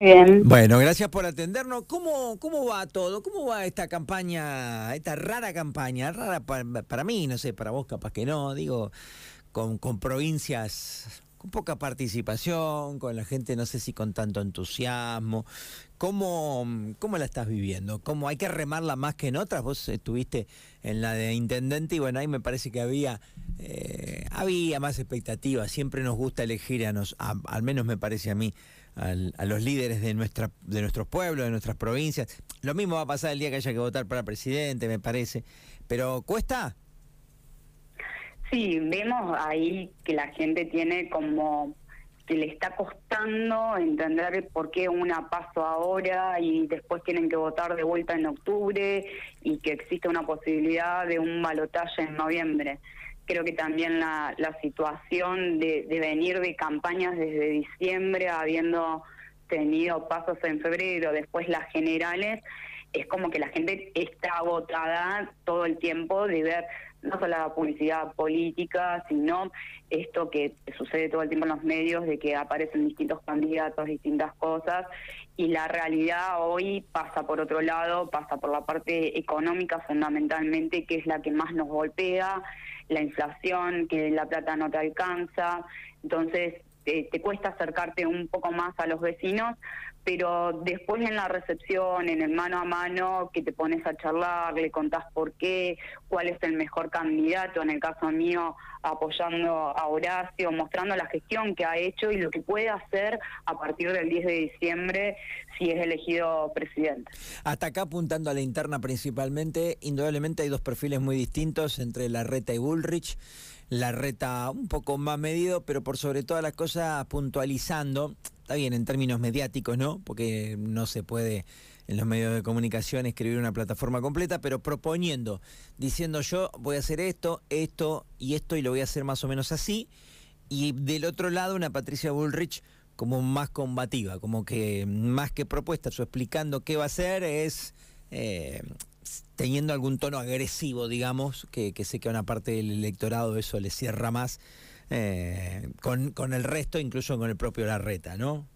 Bueno, gracias por atendernos. ¿Cómo, ¿Cómo va todo? ¿Cómo va esta campaña, esta rara campaña? Rara para, para mí, no sé, para vos capaz que no, digo, con, con provincias con poca participación, con la gente no sé si con tanto entusiasmo. ¿Cómo, cómo la estás viviendo? ¿Cómo hay que remarla más que en otras? Vos estuviste en la de intendente y bueno, ahí me parece que había, eh, había más expectativas. Siempre nos gusta elegir a nos, al menos me parece a mí, a los líderes de, nuestra, de nuestros pueblos, de nuestras provincias. Lo mismo va a pasar el día que haya que votar para presidente, me parece. Pero ¿cuesta? Sí, vemos ahí que la gente tiene como que le está costando entender por qué una paso ahora y después tienen que votar de vuelta en octubre y que existe una posibilidad de un balotaje en noviembre. Creo que también la, la situación de, de venir de campañas desde diciembre, habiendo tenido pasos en febrero, después las generales, es como que la gente está agotada todo el tiempo de ver no solo la publicidad política, sino esto que sucede todo el tiempo en los medios, de que aparecen distintos candidatos, distintas cosas, y la realidad hoy pasa por otro lado, pasa por la parte económica fundamentalmente, que es la que más nos golpea, la inflación, que la plata no te alcanza, entonces te cuesta acercarte un poco más a los vecinos, pero después en la recepción, en el mano a mano, que te pones a charlar, le contás por qué, cuál es el mejor candidato, en el caso mío, apoyando a Horacio, mostrando la gestión que ha hecho y lo que puede hacer a partir del 10 de diciembre si es elegido presidente. Hasta acá apuntando a la interna principalmente, indudablemente hay dos perfiles muy distintos entre Larreta y Bullrich. Larreta un poco más medido, pero por sobre todas las cosas puntualizando está bien en términos mediáticos, ¿no? Porque no se puede en los medios de comunicación escribir una plataforma completa, pero proponiendo, diciendo yo voy a hacer esto, esto y esto y lo voy a hacer más o menos así. Y del otro lado una Patricia Bullrich como más combativa, como que más que propuestas o explicando qué va a hacer es eh, teniendo algún tono agresivo, digamos, que, que sé que a una parte del electorado eso le cierra más eh, con, con el resto, incluso con el propio Larreta, ¿no?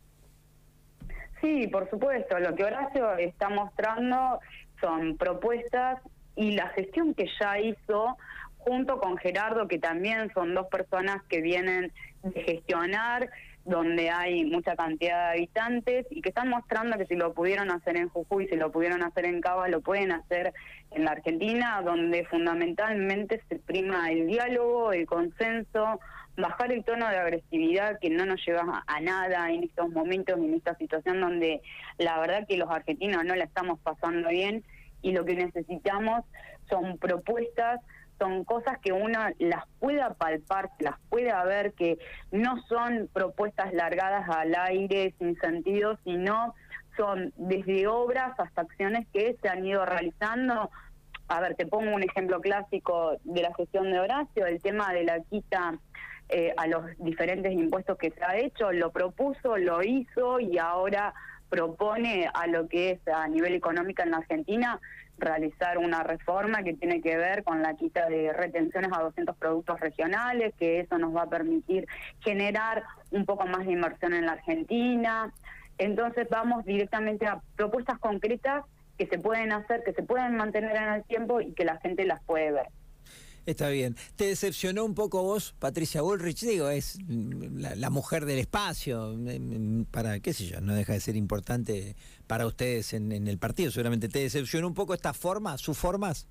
Sí, por supuesto. Lo que Horacio está mostrando son propuestas y la gestión que ya hizo junto con Gerardo, que también son dos personas que vienen de gestionar donde hay mucha cantidad de habitantes y que están mostrando que si lo pudieron hacer en Jujuy, si lo pudieron hacer en Cava, lo pueden hacer en la Argentina, donde fundamentalmente se prima el diálogo, el consenso, bajar el tono de agresividad que no nos lleva a nada en estos momentos, en esta situación donde la verdad que los argentinos no la estamos pasando bien y lo que necesitamos son propuestas son cosas que uno las pueda palpar, las pueda ver, que no son propuestas largadas al aire sin sentido, sino son desde obras hasta acciones que se han ido realizando. A ver, te pongo un ejemplo clásico de la gestión de Horacio, el tema de la quita eh, a los diferentes impuestos que se ha hecho, lo propuso, lo hizo y ahora propone a lo que es a nivel económico en la Argentina realizar una reforma que tiene que ver con la quita de retenciones a 200 productos regionales, que eso nos va a permitir generar un poco más de inversión en la Argentina. Entonces vamos directamente a propuestas concretas que se pueden hacer, que se pueden mantener en el tiempo y que la gente las puede ver. Está bien. ¿Te decepcionó un poco vos, Patricia Bullrich? Digo, es la, mujer del espacio, para, qué sé yo, no deja de ser importante para ustedes en, el partido, seguramente. ¿Te decepcionó un poco esta forma, sus formas?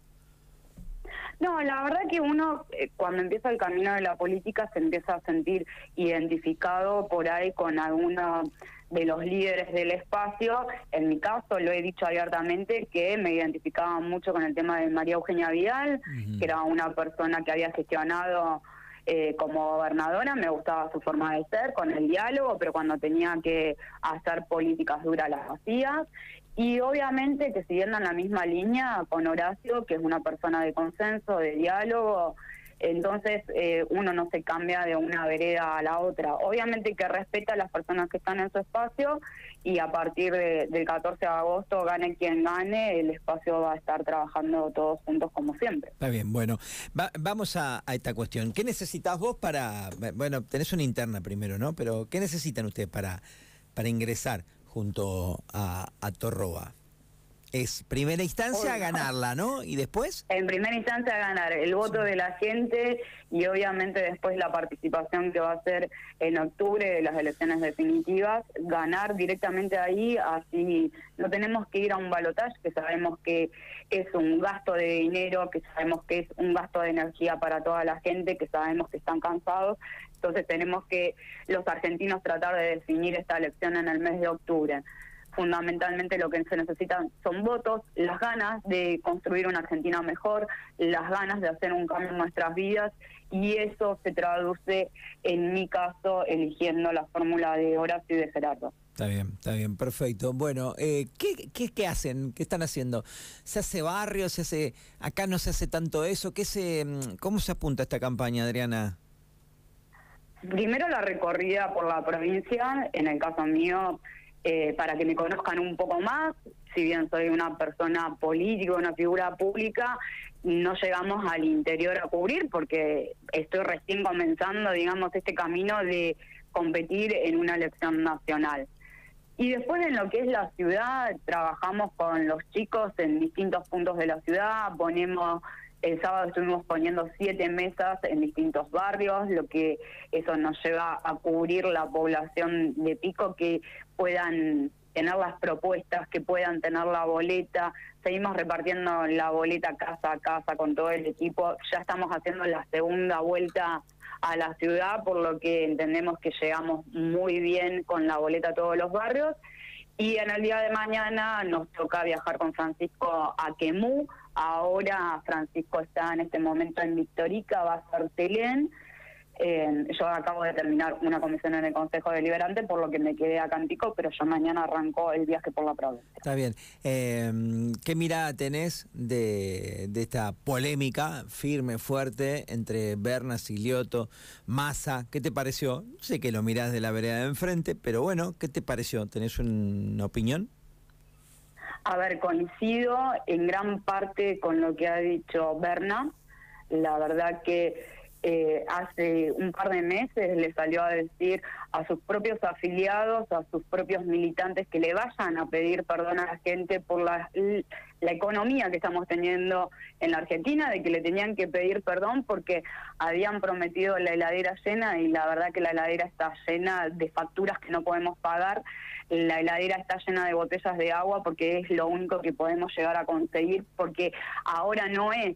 No, la verdad que uno eh, cuando empieza el camino de la política se empieza a sentir identificado por ahí con alguna de los líderes del espacio. En mi caso, lo he dicho abiertamente, que me identificaba mucho con el tema de María Eugenia Vidal, que era una persona que había gestionado eh, como gobernadora, me gustaba su forma de ser, con el diálogo, pero cuando tenía que hacer políticas duras las hacía. Y obviamente que siguiendo en la misma línea con Horacio, que es una persona de consenso, de diálogo, entonces eh, uno no se cambia de una vereda a la otra. Obviamente que respeta a las personas que están en su espacio y a partir del 14 de agosto, gane quien gane, el espacio va a estar trabajando todos juntos como siempre. Está bien, bueno, vamos a, esta cuestión. ¿Qué necesitas vos para, bueno, tenés una interna primero, ¿no? Pero ¿qué necesitan ustedes para, para ingresar junto a, a Torroba es primera instancia ganarla, ¿no? Y después. En primera instancia ganar el voto de la gente y obviamente después la participación que va a ser en octubre de las elecciones definitivas, ganar directamente ahí, así no tenemos que ir a un balotaje que sabemos que es un gasto de dinero, que sabemos que es un gasto de energía para toda la gente, que sabemos que están cansados, entonces tenemos que los argentinos tratar de definir esta elección en el mes de octubre fundamentalmente lo que se necesitan son votos, las ganas de construir una Argentina mejor, las ganas de hacer un cambio en nuestras vidas y eso se traduce en mi caso eligiendo la fórmula de Horacio y de Gerardo. Está bien, está bien, perfecto. Bueno, eh, ¿qué, qué, qué hacen? ¿Qué están haciendo? ¿Se hace barrio? ¿Se hace acá no se hace tanto eso? ¿Qué se, mm, ¿Cómo se apunta esta campaña, Adriana? Primero la recorrida por la provincia, en el caso mío eh, para que me conozcan un poco más. Si bien soy una persona política, una figura pública, no llegamos al interior a cubrir porque estoy recién comenzando, digamos, este camino de competir en una elección nacional. Y después en lo que es la ciudad, trabajamos con los chicos en distintos puntos de la ciudad, ponemos el sábado estuvimos poniendo siete mesas en distintos barrios, lo que eso nos lleva a cubrir la población de Pico que puedan tener las propuestas, que puedan tener la boleta. Seguimos repartiendo la boleta casa a casa con todo el equipo. Ya estamos haciendo la segunda vuelta a la ciudad, por lo que entendemos que llegamos muy bien con la boleta a todos los barrios. Y en el día de mañana nos toca viajar con Francisco a Quemú. Ahora Francisco está en este momento en Victorica, va a ser Telén. Eh, yo acabo de terminar una comisión en el Consejo Deliberante, por lo que me quedé acá en pero yo mañana arranco el viaje por la provincia. Está bien. Eh, ¿Qué mirada tenés de, de, esta polémica firme, fuerte, entre Berna, Silioto, Massa? ¿Qué te pareció? Sé que lo mirás de la vereda de enfrente, pero bueno, ¿qué te pareció? ¿Tenés una opinión? A ver, coincido en gran parte con lo que ha dicho Berna. La verdad que eh, hace un par de meses le salió a decir a sus propios afiliados, a sus propios militantes que le vayan a pedir perdón a la gente por la, la economía que estamos teniendo en la Argentina, de que le tenían que pedir perdón porque habían prometido la heladera llena y la verdad que la heladera está llena de facturas que no podemos pagar. La heladera está llena de botellas de agua porque es lo único que podemos llegar a conseguir porque ahora no es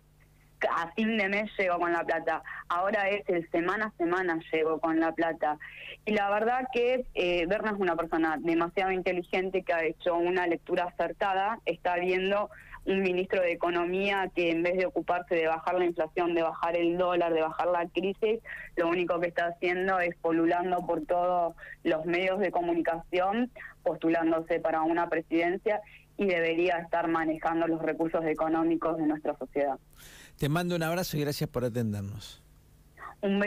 a fin de mes llego con la plata, ahora es el semana a semana llego con la plata. Y la verdad que eh, Berna es una persona demasiado inteligente que ha hecho una lectura acertada, está viendo un ministro de Economía que en vez de ocuparse de bajar la inflación, de bajar el dólar, de bajar la crisis, lo único que está haciendo es polulando por todos los medios de comunicación, postulándose para una presidencia y debería estar manejando los recursos económicos de nuestra sociedad. Te mando un abrazo y gracias por atendernos. Un.